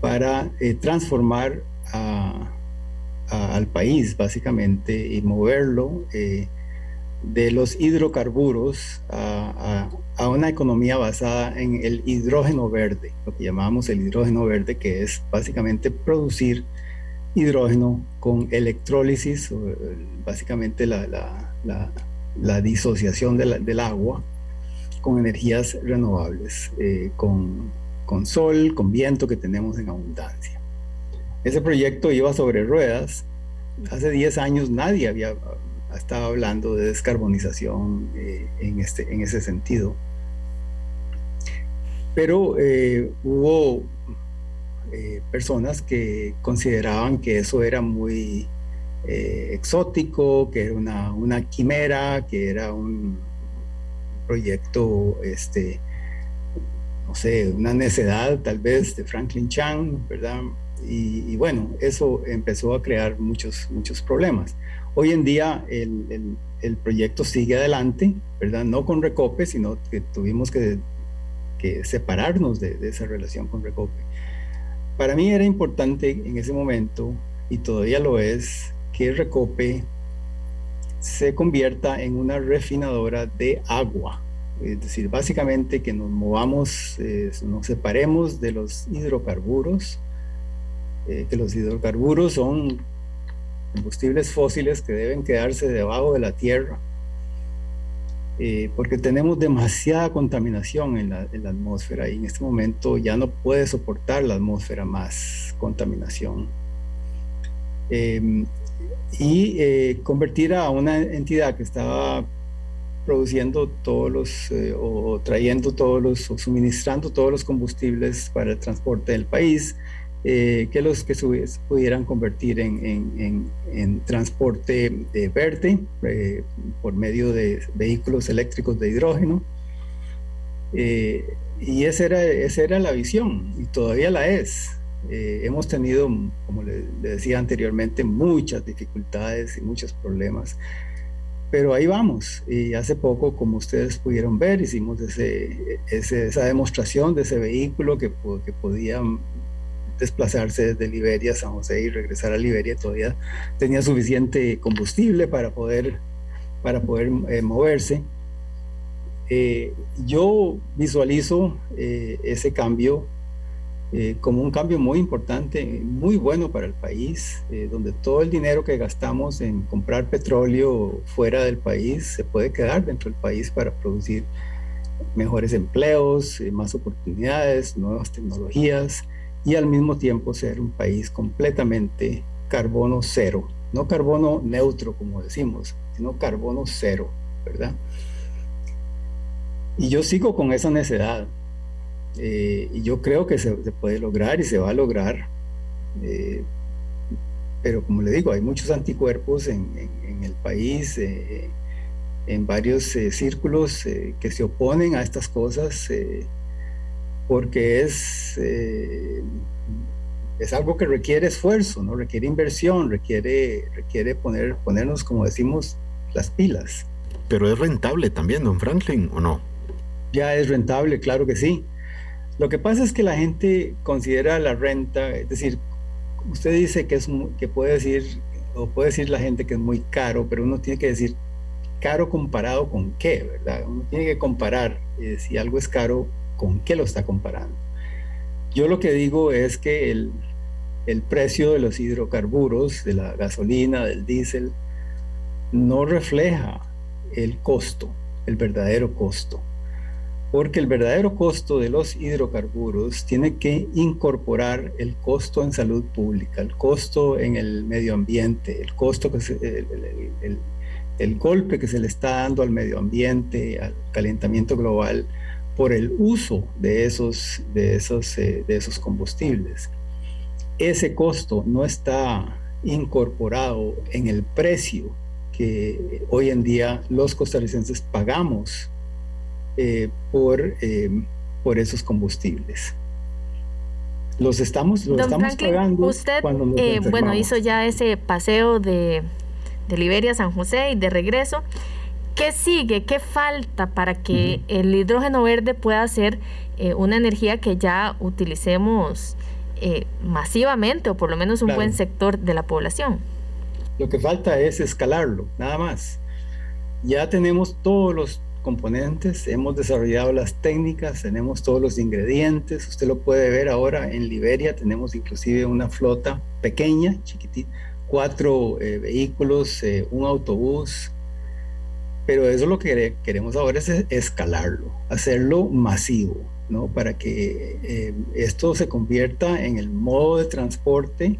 para eh, transformar al país, básicamente, y moverlo eh, de los hidrocarburos a, a, una economía basada en el hidrógeno verde, lo que llamamos el hidrógeno verde, que es básicamente producir hidrógeno con electrólisis, básicamente la, disociación del agua con energías renovables, eh, con, sol, con viento que tenemos en abundancia. Ese proyecto iba sobre ruedas. Hace 10 años nadie había estado hablando de descarbonización eh, en, este, en ese sentido. Pero eh, hubo eh, personas que consideraban que eso era muy eh, exótico, que era una, una, quimera, que era un proyecto, este, no sé, una necedad tal vez de Franklin Chang, ¿verdad? Y, bueno, eso empezó a crear muchos, muchos problemas. Hoy en día el, el, proyecto sigue adelante, ¿verdad? No con Recope, sino que tuvimos que, que separarnos de, de esa relación con Recope para mí era importante en ese momento, y todavía lo es, que Recope se convierta en una refinadora de agua. Es decir, básicamente que nos movamos, eh, nos separemos de los hidrocarburos, eh, que los hidrocarburos son combustibles fósiles que deben quedarse debajo de la tierra eh, porque tenemos demasiada contaminación en la, atmósfera y en este momento ya no puede soportar la atmósfera más contaminación. Em, y eh, convertir a una entidad que estaba produciendo todos los, eh, o trayendo todos los, o suministrando todos los combustibles para el transporte del país, eh, que los que pudieran convertir en, transporte eh, verde eh, por medio de vehículos eléctricos de hidrógeno. y esa era, esa era la visión y todavía la es. hemos tenido, como le, decía anteriormente, muchas dificultades y muchos problemas pero ahí vamos. Y hace poco, como ustedes pudieron ver, hicimos ese, esa demostración de ese vehículo que, que podía desplazarse desde Liberia a San José y regresar a Liberia todavía tenía suficiente combustible para poder, para poder eh, moverse. Eh, yo visualizo eh, ese cambio como un cambio muy importante, muy bueno para el país, donde todo el dinero que gastamos en comprar petróleo fuera del país se puede quedar dentro del país para producir mejores empleos, más oportunidades, nuevas tecnologías y al mismo tiempo ser un país completamente carbono cero, no carbono neutro como decimos, sino carbono cero, ¿verdad? Y yo sigo con esa necedad. Eh, y yo creo que se, puede lograr y se va a lograr. Eh, pero como le digo, hay muchos anticuerpos en, el país, eh, en varios círculos que se oponen a estas cosas porque es, eh, es algo que requiere esfuerzo, ¿no? requiere inversión, requiere, requiere poner, ponernos, como decimos, las pilas.
Pero es rentable también, don Franklin, ¿o no?
Ya es rentable, claro que sí. Lo que pasa es que la gente considera la renta, es decir, usted dice que, es, que puede decir, o puede decir la gente que es muy caro, pero uno tiene que decir caro comparado con qué, ¿verdad? Uno tiene que comparar eh, si algo es caro con qué lo está comparando. Yo lo que digo es que el, precio de los hidrocarburos, de la gasolina, del diésel, no refleja el costo, el verdadero costo. Porque el verdadero costo de los hidrocarburos tiene que incorporar el costo en salud pública, el costo en el medio ambiente, el costo que el golpe que se le está dando al medio ambiente, al calentamiento global, por el uso de esos, de esos, eh, de esos combustibles. Ese costo no está incorporado en el precio que hoy en día los costarricenses pagamos eh, por, eh, por esos combustibles. Los estamos, los estamos pagando.
Usted, bueno, hizo ya ese paseo de, de Liberia a San José y de regreso. ¿Qué sigue? ¿Qué falta para que el hidrógeno verde pueda ser eh, una energía que ya utilicemos eh, masivamente o por lo menos un buen sector de la población?
Lo que falta es escalarlo, nada más. Ya tenemos todos los componentes, hemos desarrollado las técnicas, tenemos todos los ingredientes, usted lo puede ver ahora en Liberia, tenemos inclusive una flota pequeña, chiquitita, cuatro eh, vehículos, un autobús, pero eso lo que queremos ahora es escalarlo, hacerlo masivo, ¿no? Para que eh, esto se convierta en el modo de transporte,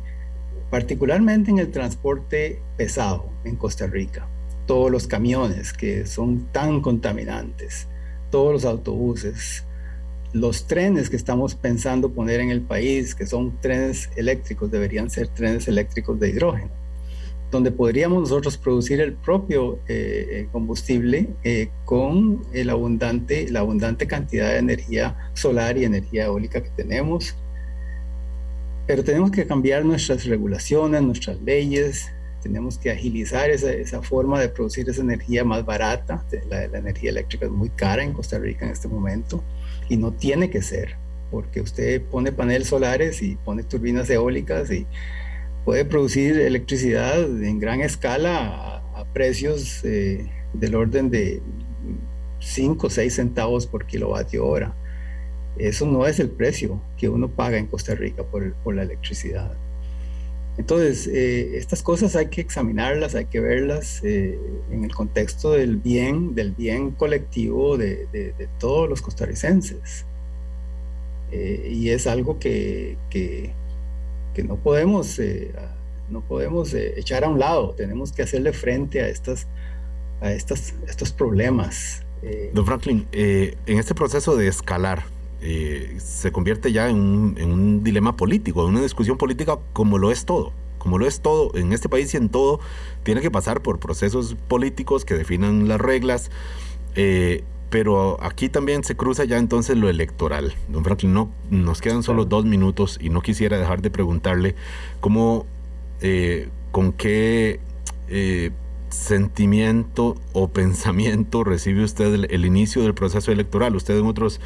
particularmente en el transporte pesado en Costa Rica. Todos los camiones que son tan contaminantes, todos los autobuses, los trenes que estamos pensando poner en el país, que son trenes eléctricos, deberían ser trenes eléctricos de hidrógeno donde podríamos nosotros producir el propio eh, eh, combustible eh, con el abundante, la abundante cantidad de energía solar y energía eólica que tenemos. Pero tenemos que cambiar nuestras regulaciones, nuestras leyes, tenemos que agilizar esa, esa forma de producir esa energía más barata. La, la energía eléctrica es muy cara en Costa Rica en este momento y no tiene que ser, porque usted pone paneles solares y pone turbinas eólicas y puede producir electricidad en gran escala a, precios eh, del orden de 5 o 6 centavos por kilovatio hora. Eso no es el precio que uno paga en Costa Rica por, por la electricidad. Entonces, eh, estas cosas hay que examinarlas, hay que verlas eh, en el contexto del bien, del bien colectivo de, de, todos los costarricenses. y es algo que, que, que no podemos, eh, no podemos eh, echar a un lado, tenemos que hacerle frente a, estas, a estas, estos problemas.
Eh. Don Franklin, en este proceso de escalar, se convierte ya en un, en un, dilema político, en una discusión política como lo es todo. Como lo es todo, en este país y en todo, tiene que pasar por procesos políticos que definan las reglas. Pero aquí también se cruza ya entonces lo electoral. Don Franklin, no, nos quedan solo dos minutos y no quisiera dejar de preguntarle cómo, eh, con qué eh, sentimiento o pensamiento recibe usted el, inicio del proceso electoral. Usted en otros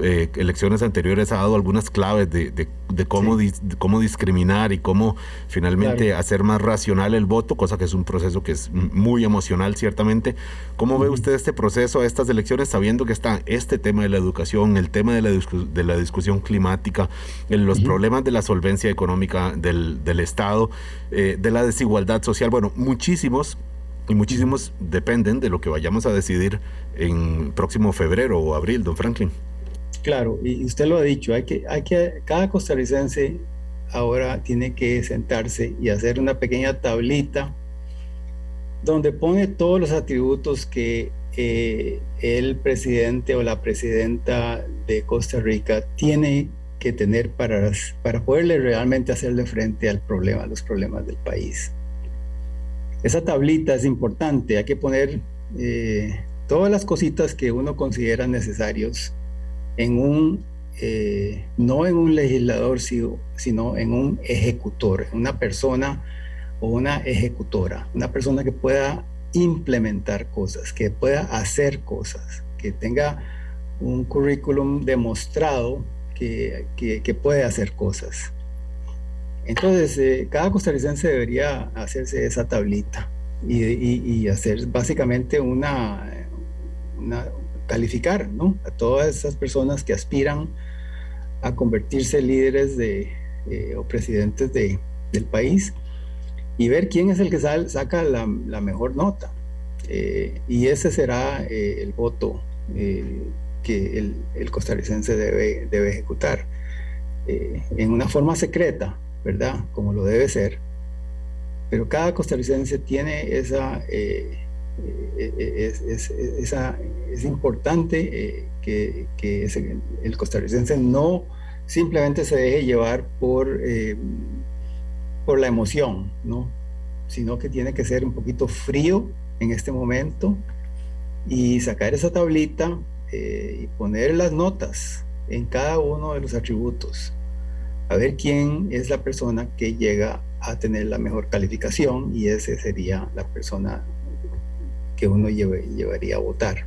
eh, elecciones anteriores ha dado algunas claves de, de, cómo, cómo discriminar y cómo finalmente hacer más racional el voto, cosa que es un proceso que es muy emocional ciertamente. ¿Cómo ve usted este proceso, estas elecciones, sabiendo que está este tema de la educación, el tema de la, de la discusión climática, los problemas de la solvencia económica del, del Estado, eh, de la desigualdad social, bueno, muchísimos y muchísimos dependen de lo que vayamos a decidir en próximo febrero o abril, don Franklin.
Claro, y usted lo ha dicho, hay que, hay que, cada costarricense ahora tiene que sentarse y hacer una pequeña tablita donde pone todos los atributos que eh, el presidente o la presidenta de Costa Rica tiene que tener para, para poderle realmente hacerle frente al problema, a los problemas del país. Esa tablita es importante, hay que poner eh, todas las cositas que uno considera necesarios en un, eh, no en un legislador, sino en un ejecutor, una persona o una ejecutora, una persona que pueda implementar cosas, que pueda hacer cosas, que tenga un currículum demostrado que, que, puede hacer cosas. Entonces, eh, cada costarricense debería hacerse esa tablita y, y hacer básicamente una, una, calificar ¿no? a todas esas personas que aspiran a convertirse líderes de, eh, o presidentes de, del país y ver quién es el que saca la, mejor nota. Eh, y ese será eh, el voto que el, costarricense debe, debe ejecutar en una forma secreta, ¿verdad? Como lo debe ser. Pero cada costarricense tiene esa es, es, es, importante que, que el costarricense no simplemente se deje llevar por, por la emoción, ¿no? sino que tiene que ser un poquito frío en este momento y sacar esa tablita y poner las notas en cada uno de los atributos. A ver quién es la persona que llega a tener la mejor calificación y ese sería la persona que uno llevaría a votar.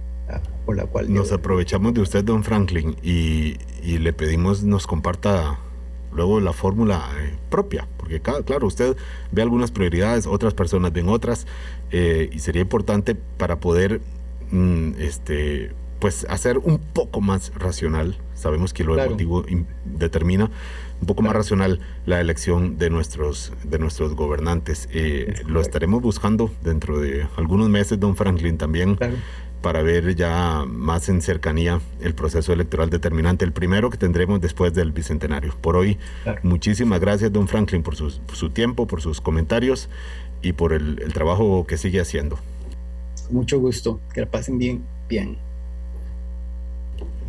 Por la cual
nos aprovechamos de usted, don Franklin, y, le pedimos nos comparta luego la fórmula eh, propia, porque claro, usted ve algunas prioridades, otras personas ven otras, eh, y sería importante para poder mm, este, pues hacer un poco más racional sabemos que lo emotivo determina un poco más racional la elección de nuestros, de nuestros gobernantes. Eh, lo estaremos buscando dentro de algunos meses, don Franklin, también. para ver ya más en cercanía el proceso electoral determinante, el primero que tendremos después del Bicentenario. Por hoy, muchísimas gracias, don Franklin, por su, su, tiempo, por sus comentarios y por el, el trabajo que sigue haciendo.
Mucho gusto, que la pasen bien, bien.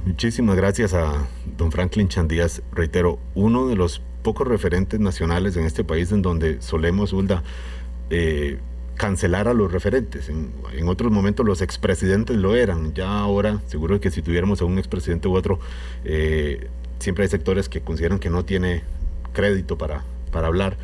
Muchísimas gracias a don Franklin Chandías. Reitero, uno de los pocos referentes nacionales en este país en donde solemos, Ulda, eh, cancelar a los referentes. En, otros momentos los expresidentes lo eran. Ya ahora, seguro que si tuviéramos a un expresidente u otro, eh, siempre hay sectores que consideran que no tiene crédito para, para hablar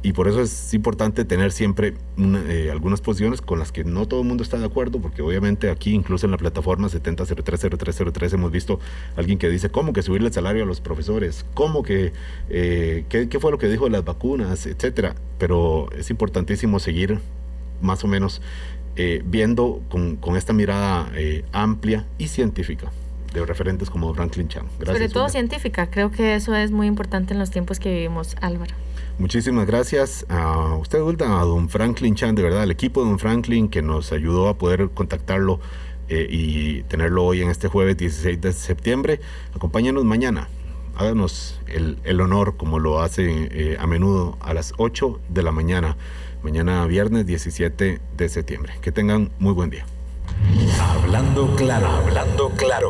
y por eso es importante tener siempre eh, algunas posiciones con las que no todo el mundo está de acuerdo, porque obviamente aquí, incluso en la plataforma 70030303, hemos visto alguien que dice, ¿cómo que subirle el salario a los profesores? ¿Cómo que, eh, qué, fue lo que dijo de las vacunas? Etcétera. Pero es importantísimo seguir más o menos eh, viendo con, con, esta mirada amplia y científica de referentes como Franklin Chan.
Gracias, Sobre todo científica, creo que eso es muy importante en los tiempos que vivimos, Álvaro.
Muchísimas gracias a usted, a don Franklin Chan, de verdad, al equipo de don Franklin que nos ayudó a poder contactarlo eh, y tenerlo hoy en este jueves 16 de septiembre. Acompáñenos mañana. Háganos el, honor, como lo hace eh, a menudo, a las 8 de la mañana, mañana viernes 17 de septiembre. Que tengan muy buen día.
Hablando claro, hablando claro.